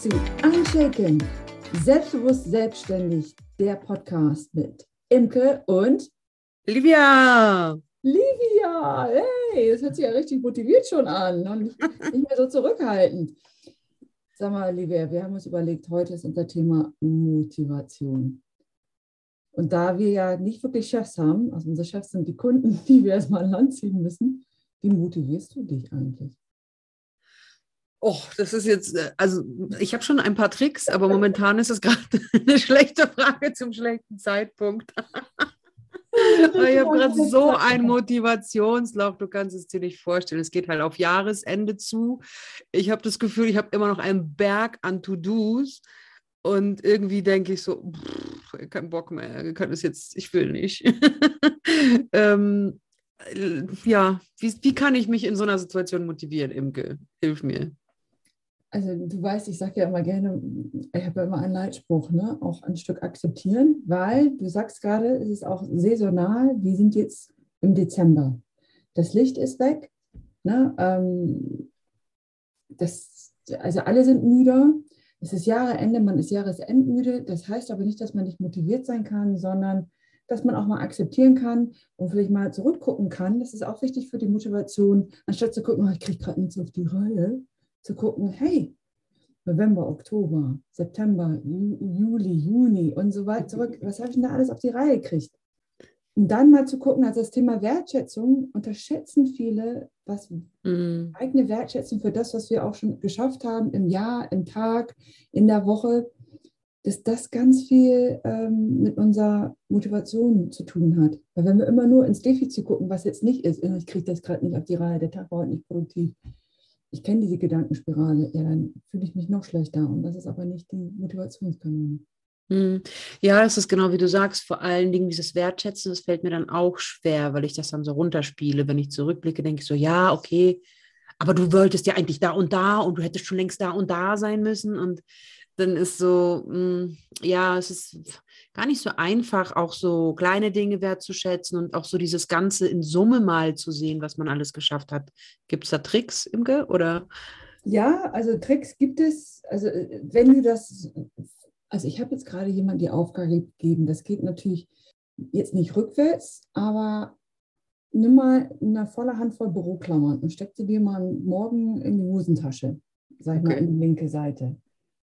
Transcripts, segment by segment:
zu Unshaken, selbstbewusst selbstständig, der Podcast mit Imke und Livia. Livia. Hey, das hört sich ja richtig motiviert schon an und nicht, nicht mehr so zurückhaltend. Sag mal, Livia, wir haben uns überlegt, heute ist unser Thema Motivation. Und da wir ja nicht wirklich Chefs haben, also unsere Chefs sind die Kunden, die wir erstmal an Land ziehen müssen, wie motivierst du dich eigentlich? Oh, das ist jetzt, äh, also ich habe schon ein paar Tricks, aber momentan ist es gerade eine schlechte Frage zum schlechten Zeitpunkt. ich habe gerade so ein Motivationsloch, du kannst es dir nicht vorstellen. Es geht halt auf Jahresende zu. Ich habe das Gefühl, ich habe immer noch einen Berg an To-Dos und irgendwie denke ich so, pff, kein Bock mehr, wir können es jetzt, ich will nicht. ähm, ja, wie, wie kann ich mich in so einer Situation motivieren, Imke? Hilf mir. Also du weißt, ich sage ja immer gerne, ich habe ja immer einen Leitspruch, ne? auch ein Stück akzeptieren, weil du sagst gerade, es ist auch saisonal, wir sind jetzt im Dezember. Das Licht ist weg, ne? Ähm, das, also alle sind müde, es ist Jahreende, man ist Jahresendmüde, das heißt aber nicht, dass man nicht motiviert sein kann, sondern dass man auch mal akzeptieren kann und vielleicht mal zurückgucken kann. Das ist auch wichtig für die Motivation, anstatt zu gucken, oh, ich kriege gerade nichts auf die Reihe zu gucken, hey, November, Oktober, September, Juli, Juni und so weiter zurück. Was habe ich denn da alles auf die Reihe gekriegt? Und dann mal zu gucken, also das Thema Wertschätzung unterschätzen viele, was mm. eigene Wertschätzung für das, was wir auch schon geschafft haben im Jahr, im Tag, in der Woche, dass das ganz viel ähm, mit unserer Motivation zu tun hat. Weil wenn wir immer nur ins Defizit gucken, was jetzt nicht ist, ich kriege das gerade nicht auf die Reihe, der Tag war heute nicht produktiv, ich kenne diese Gedankenspirale, ja, dann fühle ich mich noch schlechter. Und das ist aber nicht die Motivationskanone. Hm. Ja, das ist genau wie du sagst. Vor allen Dingen dieses Wertschätzen, das fällt mir dann auch schwer, weil ich das dann so runterspiele. Wenn ich zurückblicke, denke ich so, ja, okay, aber du wolltest ja eigentlich da und da und du hättest schon längst da und da sein müssen. Und dann ist so, mh, hm, ja, es ist gar nicht so einfach, auch so kleine Dinge wertzuschätzen und auch so dieses Ganze in Summe mal zu sehen, was man alles geschafft hat. Gibt es da Tricks, Imke? Oder? Ja, also Tricks gibt es. Also äh, wenn du das, also ich habe jetzt gerade jemand die Aufgabe gegeben, das geht natürlich jetzt nicht rückwärts, aber nimm mal eine volle Handvoll Büroklammern und steck sie dir mal morgen in die Hosentasche, sag ich okay. mal, in die linke Seite.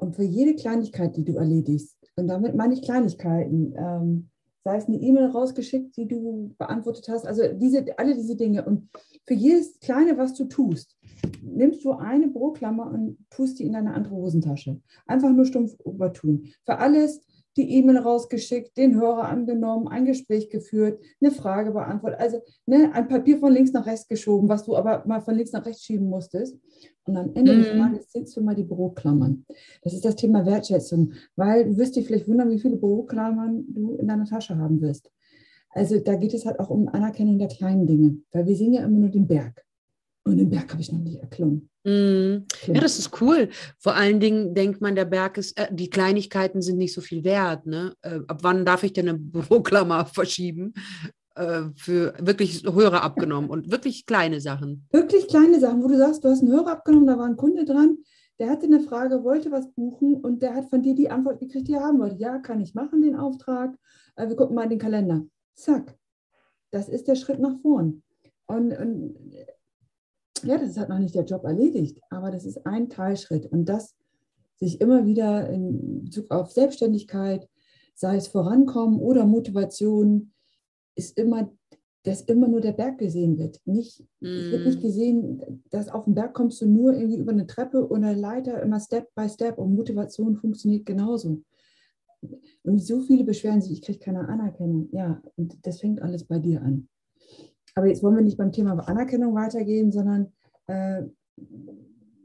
Und für jede Kleinigkeit, die du erledigst, und damit meine ich Kleinigkeiten, ähm, sei es eine E-Mail rausgeschickt, die du beantwortet hast, also diese, alle diese Dinge. Und für jedes Kleine, was du tust, nimmst du eine Büroklammer und tust die in deine andere Hosentasche. Einfach nur stumpf übertun. Für alles, die E-Mail rausgeschickt, den Hörer angenommen, ein Gespräch geführt, eine Frage beantwortet, also ne, ein Papier von links nach rechts geschoben, was du aber mal von links nach rechts schieben musstest. Und am Ende mhm. des Tages ziehst du mal die Büroklammern. Das ist das Thema Wertschätzung, weil du wirst dich vielleicht wundern, wie viele Büroklammern du in deiner Tasche haben wirst. Also da geht es halt auch um Anerkennung der kleinen Dinge, weil wir sehen ja immer nur den Berg. Und den Berg habe ich noch nicht erklommen. Mm. Ja, das ist cool. Vor allen Dingen denkt man, der Berg ist, äh, die Kleinigkeiten sind nicht so viel wert. Ne? Äh, ab wann darf ich denn eine Büroklammer verschieben? Äh, für wirklich Hörer abgenommen und wirklich kleine Sachen. Wirklich kleine Sachen, wo du sagst, du hast einen Hörer abgenommen, da war ein Kunde dran, der hatte eine Frage, wollte was buchen und der hat von dir die Antwort gekriegt, die er haben wollte. Ja, kann ich machen, den Auftrag. Äh, wir gucken mal in den Kalender. Zack. Das ist der Schritt nach vorn. Und, und ja, das hat noch nicht der Job erledigt, aber das ist ein Teilschritt und das sich immer wieder in Bezug auf Selbstständigkeit, sei es Vorankommen oder Motivation, ist immer, dass immer nur der Berg gesehen wird. Nicht, mm. wird nicht mm. gesehen, dass auf den Berg kommst du nur irgendwie über eine Treppe oder eine Leiter, immer Step by Step und Motivation funktioniert genauso. Und so viele beschweren sich, ich kriege keine Anerkennung. Ja, und das fängt alles bei dir an. Aber jetzt wollen wir nicht beim Thema Anerkennung weitergehen, sondern äh,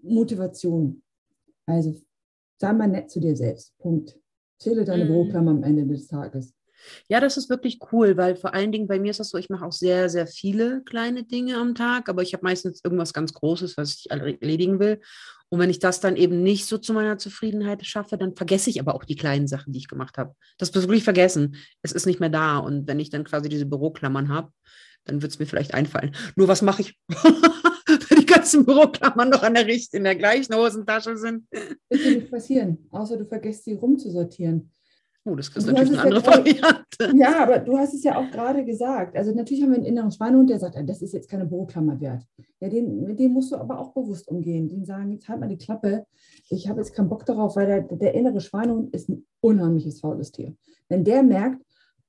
Motivation. Also sei mal nett zu dir selbst. Punkt. Zähle deine mhm. Büroklammer am Ende des Tages. Ja, das ist wirklich cool, weil vor allen Dingen bei mir ist das so, ich mache auch sehr, sehr viele kleine Dinge am Tag, aber ich habe meistens irgendwas ganz Großes, was ich erledigen will. Und wenn ich das dann eben nicht so zu meiner Zufriedenheit schaffe, dann vergesse ich aber auch die kleinen Sachen, die ich gemacht habe. Das ist wirklich vergessen. Es ist nicht mehr da. Und wenn ich dann quasi diese Büroklammern habe, dann wird es mir vielleicht einfallen. Nur was mache ich, wenn ganz ganzen Büroklammern noch an der Richt in der gleichen Hosentasche sind. Das wird nicht passieren, außer du vergisst sie rumzusortieren. Oh, das ist natürlich eine andere ja Variante. Ja, aber du hast es ja auch gerade gesagt. Also natürlich haben wir einen inneren Schweinehund, der sagt, das ist jetzt keine Büroklammer wert. Ja, den, mit dem musst du aber auch bewusst umgehen. Die sagen, jetzt halt mal die Klappe. Ich habe jetzt keinen Bock darauf, weil der, der innere Schweinehund ist ein unheimliches faules Tier. Wenn der merkt,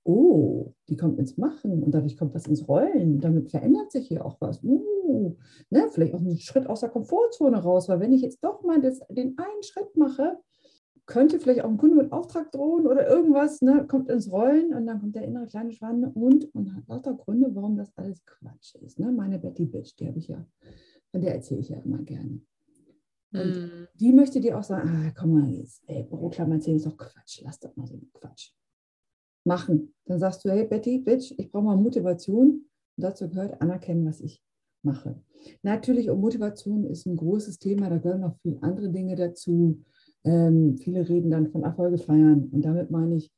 oh, die kommt ins Machen und dadurch kommt was ins Rollen. Damit verändert sich hier auch was. Uh, ne, vielleicht auch einen Schritt aus der Komfortzone raus, weil wenn ich jetzt doch mal das, den einen Schritt mache, könnte vielleicht auch ein Kunde mit Auftrag drohen oder irgendwas, ne, kommt ins Rollen und dann kommt der innere kleine Schwan und, und hat lauter Gründe, warum das alles Quatsch ist. Ne? Meine Betty Bitch, die habe ich ja, von der erzähle ich ja immer gerne. Und mm. die möchte dir auch sagen, ah, komm mal jetzt, ey, Büroklammer erzählen ist doch Quatsch, lass das mal so Quatsch. Machen. Dann sagst du, hey Betty, Bitch, ich brauche mal Motivation. Und dazu gehört anerkennen, was ich mache. Natürlich, und Motivation ist ein großes Thema, da gehören noch viele andere Dinge dazu ähm, viele reden dann von Erfolge feiern. Und damit meine ich,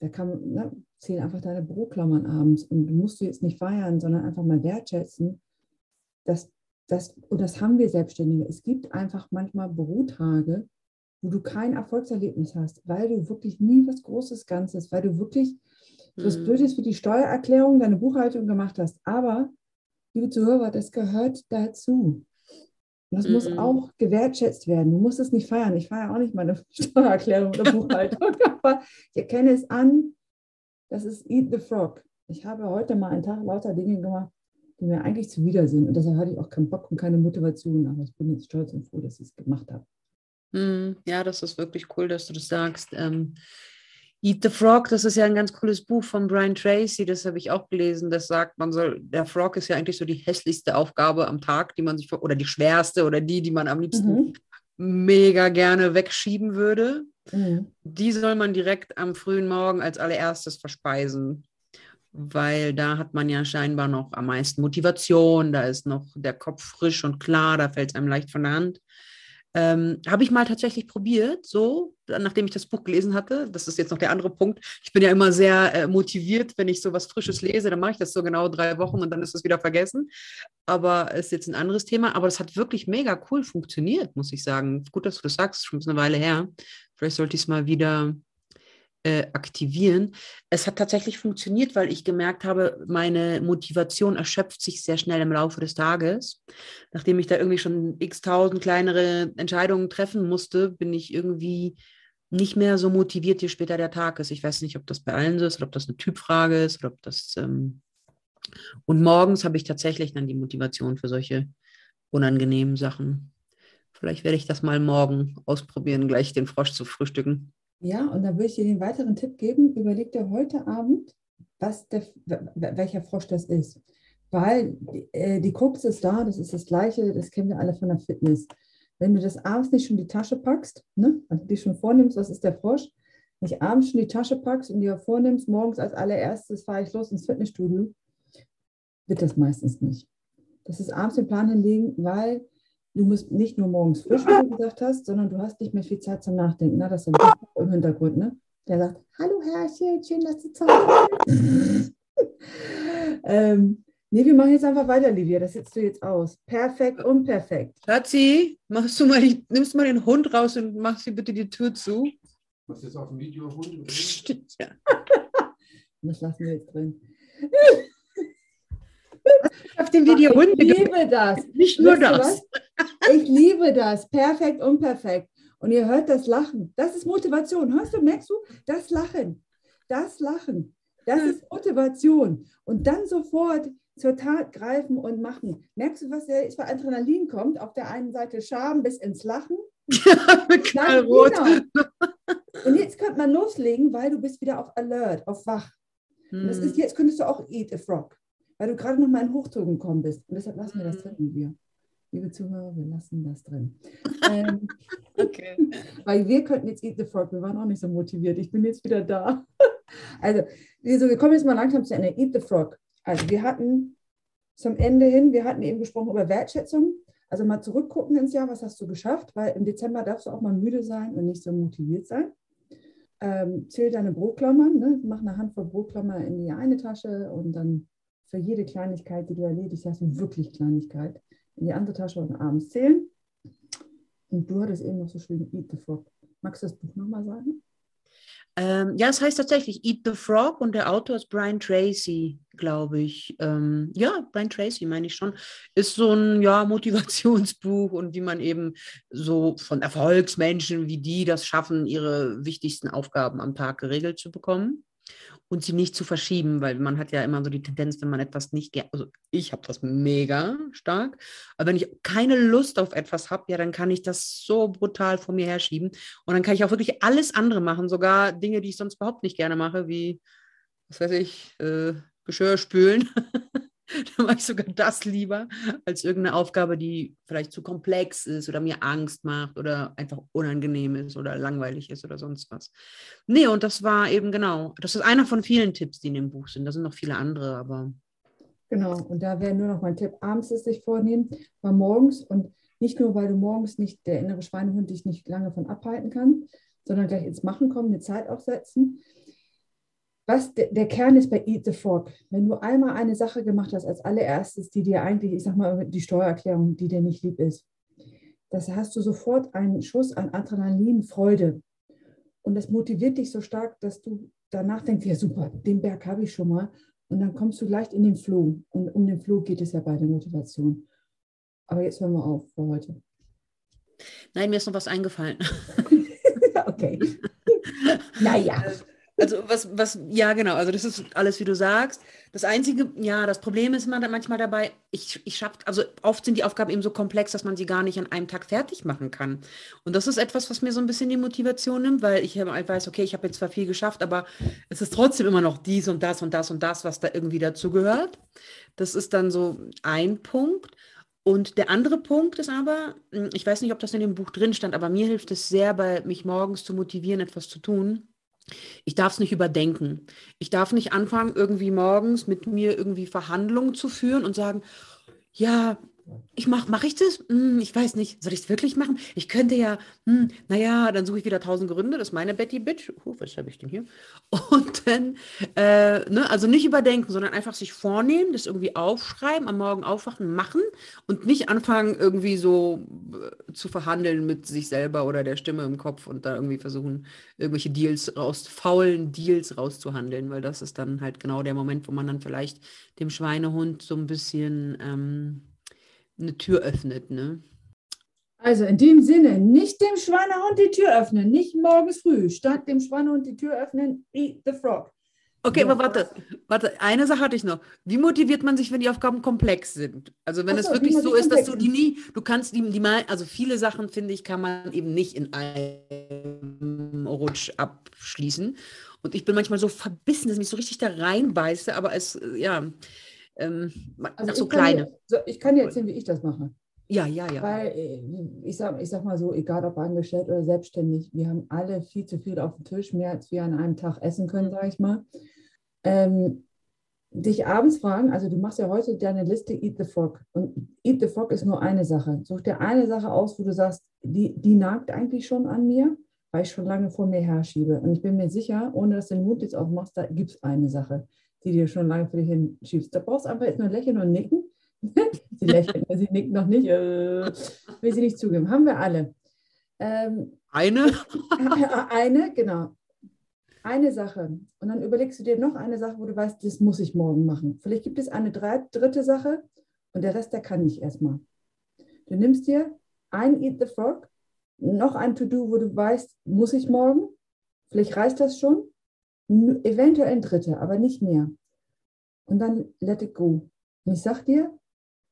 da kann ne, zählen einfach deine Büroklammern abends. Und du musst du jetzt nicht feiern, sondern einfach mal wertschätzen. Dass, dass, und das haben wir Selbstständige. Es gibt einfach manchmal Bürotage, wo du kein Erfolgserlebnis hast, weil du wirklich nie was Großes Ganzes, weil du wirklich was mhm. Blödes für die Steuererklärung, deine Buchhaltung gemacht hast. Aber, liebe Zuhörer, das gehört dazu. Und das mm muss auch gewertschätzt werden. Du musst es nicht feiern. Ich feiere auch nicht meine Steuererklärung oder Buchhaltung, aber ich erkenne es an, das ist Eat the Frog. Ich habe heute mal einen Tag lauter Dinge gemacht, die mir eigentlich zuwider sind. Und deshalb hatte ich auch keinen Bock und keine Motivation. Aber ich bin jetzt stolz und froh, dass ich es gemacht habe. Mm, ja, das ist wirklich cool, dass du das sagst. Ähm, Eat the Frog, das ist ja ein ganz cooles Buch von Brian Tracy, das habe ich auch gelesen. Das sagt, man soll, der Frog ist ja eigentlich so die hässlichste Aufgabe am Tag, die man sich, oder die schwerste oder die, die man am liebsten mhm. mega gerne wegschieben würde. Mhm. Die soll man direkt am frühen Morgen als allererstes verspeisen, weil da hat man ja scheinbar noch am meisten Motivation, da ist noch der Kopf frisch und klar, da fällt es einem leicht von der Hand. Ähm, Habe ich mal tatsächlich probiert, so, nachdem ich das Buch gelesen hatte. Das ist jetzt noch der andere Punkt. Ich bin ja immer sehr äh, motiviert, wenn ich so was Frisches lese, dann mache ich das so genau drei Wochen und dann ist es wieder vergessen. Aber ist jetzt ein anderes Thema. Aber das hat wirklich mega cool funktioniert, muss ich sagen. Gut, dass du das sagst, schon eine Weile her. Vielleicht sollte ich es mal wieder äh, aktivieren. Es hat tatsächlich funktioniert, weil ich gemerkt habe, meine Motivation erschöpft sich sehr schnell im Laufe des Tages. Nachdem ich da irgendwie schon x tausend kleinere Entscheidungen treffen musste, bin ich irgendwie nicht mehr so motiviert, je später der Tag ist. Ich weiß nicht, ob das bei allen so ist oder ob das eine Typfrage ist oder ob das. Ähm und morgens habe ich tatsächlich dann die Motivation für solche unangenehmen Sachen. Vielleicht werde ich das mal morgen ausprobieren, gleich den Frosch zu frühstücken. Ja, und dann würde ich dir den weiteren Tipp geben, überleg dir heute Abend, was der, welcher Frosch das ist. Weil äh, die Krux ist da, das ist das Gleiche, das kennen wir alle von der Fitness. Wenn du das abends nicht schon in die Tasche packst, ne, also dich schon vornimmst, was ist der Frosch, nicht abends schon die Tasche packst und dir vornimmst, morgens als allererstes fahre ich los ins Fitnessstudio, wird das meistens nicht. Das ist abends den Plan hinlegen, weil du musst nicht nur morgens frisch, wie du gesagt hast, sondern du hast nicht mehr viel Zeit zum Nachdenken. Ne? Das ist ein im Hintergrund. Ne? Der sagt, hallo Herrchen, schön, dass du Zeit hast. ähm, nee, wir machen jetzt einfach weiter, Livia. Das setzt du jetzt aus. Perfekt, unperfekt. Schatzi, machst du mal die, nimmst mal den Hund raus und machst dir bitte die Tür zu. Was ist auf dem Video Hund? Stimmt, ja. das lassen wir jetzt drin auf dem Video ich Hunde. Ich liebe das. Nicht nur das. Ich liebe das. Perfekt, unperfekt. Und ihr hört das Lachen. Das ist Motivation. Hörst du, merkst du? Das Lachen. Das Lachen. Das ist Motivation. Und dann sofort zur Tat greifen und machen. Merkst du, was der für Adrenalin kommt? Auf der einen Seite Scham bis ins Lachen. Knallrot. Genau. Und jetzt könnte man loslegen, weil du bist wieder auf Alert, auf Wach. Und das ist, hm. jetzt könntest du auch Eat a Frog weil du gerade noch mal in Hochton gekommen bist. Und deshalb lassen wir das drin, wir. Liebe Zuhörer, wir lassen das drin. ähm, okay. Weil wir könnten jetzt Eat the Frog, wir waren auch nicht so motiviert. Ich bin jetzt wieder da. also, wir, wir kommen jetzt mal langsam zu Ende. Eat the Frog. Also, wir hatten zum Ende hin, wir hatten eben gesprochen über Wertschätzung. Also mal zurückgucken ins Jahr, was hast du geschafft, weil im Dezember darfst du auch mal müde sein und nicht so motiviert sein. Ähm, zähl deine Broklammern, ne? mach eine Handvoll Broklammer in die eine Tasche und dann für jede Kleinigkeit, die du erledigt hast, wirklich Kleinigkeit, in die andere Tasche und abends zählen. Und du hattest eben noch so schön Eat the Frog. Magst du das Buch nochmal sagen? Ähm, ja, es heißt tatsächlich Eat the Frog und der Autor ist Brian Tracy, glaube ich. Ähm, ja, Brian Tracy meine ich schon. Ist so ein ja, Motivationsbuch und wie man eben so von Erfolgsmenschen wie die das schaffen, ihre wichtigsten Aufgaben am Tag geregelt zu bekommen und sie nicht zu verschieben, weil man hat ja immer so die Tendenz, wenn man etwas nicht also ich habe das mega stark, aber wenn ich keine Lust auf etwas habe, ja, dann kann ich das so brutal vor mir herschieben und dann kann ich auch wirklich alles andere machen, sogar Dinge, die ich sonst überhaupt nicht gerne mache, wie, was weiß ich, äh, Geschirr spülen. dann mache ich sogar das lieber als irgendeine Aufgabe, die vielleicht zu komplex ist oder mir Angst macht oder einfach unangenehm ist oder langweilig ist oder sonst was. Nee, und das war eben genau, das ist einer von vielen Tipps, die in dem Buch sind. Da sind noch viele andere, aber. Genau, und da wäre nur noch mein Tipp, abends es sich vornehmen, mal morgens und nicht nur, weil du morgens nicht, der innere Schweinehund dich nicht lange von abhalten kann, sondern gleich ins Machen kommen, eine Zeit auch setzen was der, der Kern ist bei Eat the Frog. Wenn du einmal eine Sache gemacht hast als allererstes, die dir eigentlich, ich sag mal, die Steuererklärung, die dir nicht lieb ist, das hast du sofort einen Schuss an Adrenalin, Freude. Und das motiviert dich so stark, dass du danach denkst, ja super, den Berg habe ich schon mal. Und dann kommst du leicht in den Flow. Und um den Flow geht es ja bei der Motivation. Aber jetzt hören wir auf für heute. Nein, mir ist noch was eingefallen. okay. naja. Also was, was, ja genau, also das ist alles, wie du sagst. Das Einzige, ja, das Problem ist manchmal dabei, ich, ich schaffe, also oft sind die Aufgaben eben so komplex, dass man sie gar nicht an einem Tag fertig machen kann. Und das ist etwas, was mir so ein bisschen die Motivation nimmt, weil ich weiß, okay, ich habe jetzt zwar viel geschafft, aber es ist trotzdem immer noch dies und das und das und das, was da irgendwie dazugehört. Das ist dann so ein Punkt. Und der andere Punkt ist aber, hm, ich weiß nicht, ob das in dem Buch drin stand, aber mir hilft es sehr, bei mich morgens zu motivieren, etwas zu tun ich darf es nicht überdenken. Ich darf nicht anfangen, irgendwie morgens mit mir irgendwie Verhandlungen zu führen und sagen, ja, ich mache, mache ich das? Hm, ich weiß nicht. Soll ich es wirklich machen? Ich könnte ja, hm, naja, dann suche ich wieder tausend Gründe. Das ist meine Betty Bitch. Uh, was habe ich denn hier? Und dann, äh, ne, also nicht überdenken, sondern einfach sich vornehmen, das irgendwie aufschreiben, am Morgen aufwachen, machen und nicht anfangen, irgendwie so äh, zu verhandeln mit sich selber oder der Stimme im Kopf und da irgendwie versuchen, irgendwelche Deals raus, faulen Deals rauszuhandeln, weil das ist dann halt genau der Moment, wo man dann vielleicht dem Schweinehund so ein bisschen ähm, eine Tür öffnet, ne? Also in dem Sinne, nicht dem Schweinehund die Tür öffnen, nicht morgens früh, statt dem Schweinehund die Tür öffnen, eat the frog. Okay, aber warte, warte, eine Sache hatte ich noch. Wie motiviert man sich, wenn die Aufgaben komplex sind? Also wenn so, es wirklich so ist, dass du die nie, du kannst die, die mal, also viele Sachen, finde ich, kann man eben nicht in einem Rutsch abschließen. Und ich bin manchmal so verbissen, dass ich mich so richtig da reinbeiße, aber es, ja, ähm, also so kleine. Dir, so, ich kann dir erzählen, wie ich das mache. Ja, ja, ja. Weil äh, ich sag, ich sag mal so, egal ob angestellt oder selbstständig, wir haben alle viel zu viel auf dem Tisch, mehr als wir an einem Tag essen können, sage ich mal. Ähm, dich abends fragen, also du machst ja heute deine Liste Eat the Frog. Und Eat the Frog ist nur eine Sache. Such dir eine Sache aus, wo du sagst, die, die nagt eigentlich schon an mir, weil ich schon lange vor mir herschiebe. Und ich bin mir sicher, ohne dass du den Mund jetzt aufmachst, da gibt es eine Sache die dir schon lange für dich hinschiebst. Da brauchst du einfach jetzt nur lächeln und nicken. sie lächelt, sie nickt noch nicht, äh, will sie nicht zugeben. Haben wir alle. Ähm, eine? eine, genau. Eine Sache. Und dann überlegst du dir noch eine Sache, wo du weißt, das muss ich morgen machen. Vielleicht gibt es eine dritte Sache und der Rest, der kann nicht erstmal. Du nimmst dir ein Eat the Frog, noch ein To-Do, wo du weißt, muss ich morgen. Vielleicht reicht das schon eventuell ein dritter, aber nicht mehr. Und dann let it go. Und ich sag dir,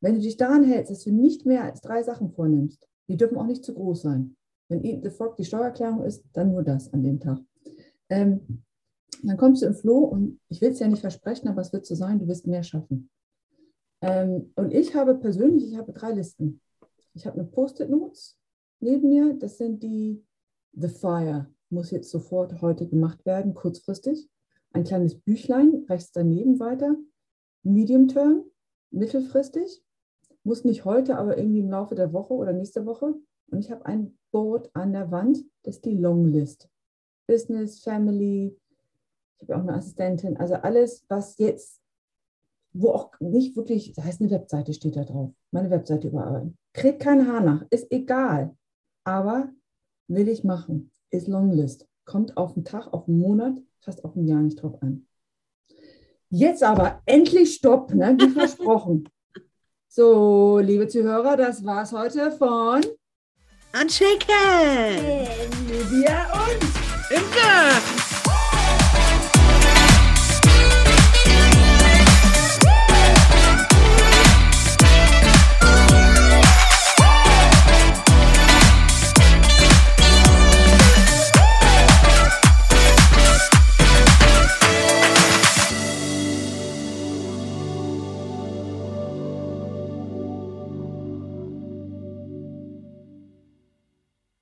wenn du dich daran hältst, dass du nicht mehr als drei Sachen vornimmst, die dürfen auch nicht zu groß sein. Wenn Eat the Frog die Steuererklärung ist, dann nur das an dem Tag. Ähm, dann kommst du im Flow und ich will es ja nicht versprechen, aber es wird so sein, du wirst mehr schaffen. Ähm, und ich habe persönlich, ich habe drei Listen. Ich habe eine Post-it-Notes neben mir, das sind die The Fire muss jetzt sofort heute gemacht werden, kurzfristig. Ein kleines Büchlein rechts daneben weiter. Medium Term, mittelfristig. Muss nicht heute, aber irgendwie im Laufe der Woche oder nächste Woche. Und ich habe ein Board an der Wand, das ist die Long List. Business, Family, ich habe auch eine Assistentin, also alles, was jetzt, wo auch nicht wirklich, das heißt eine Webseite steht da drauf. meine Webseite überarbeiten. Krieg kein Haar nach, ist egal. Aber will ich machen, ist Longlist. Kommt auf den Tag, auf den Monat, fast auf ein Jahr nicht drauf an. Jetzt aber endlich Stopp, ne? wie versprochen. So, liebe Zuhörer, das war's heute von Unshaken! Lydia und Imke!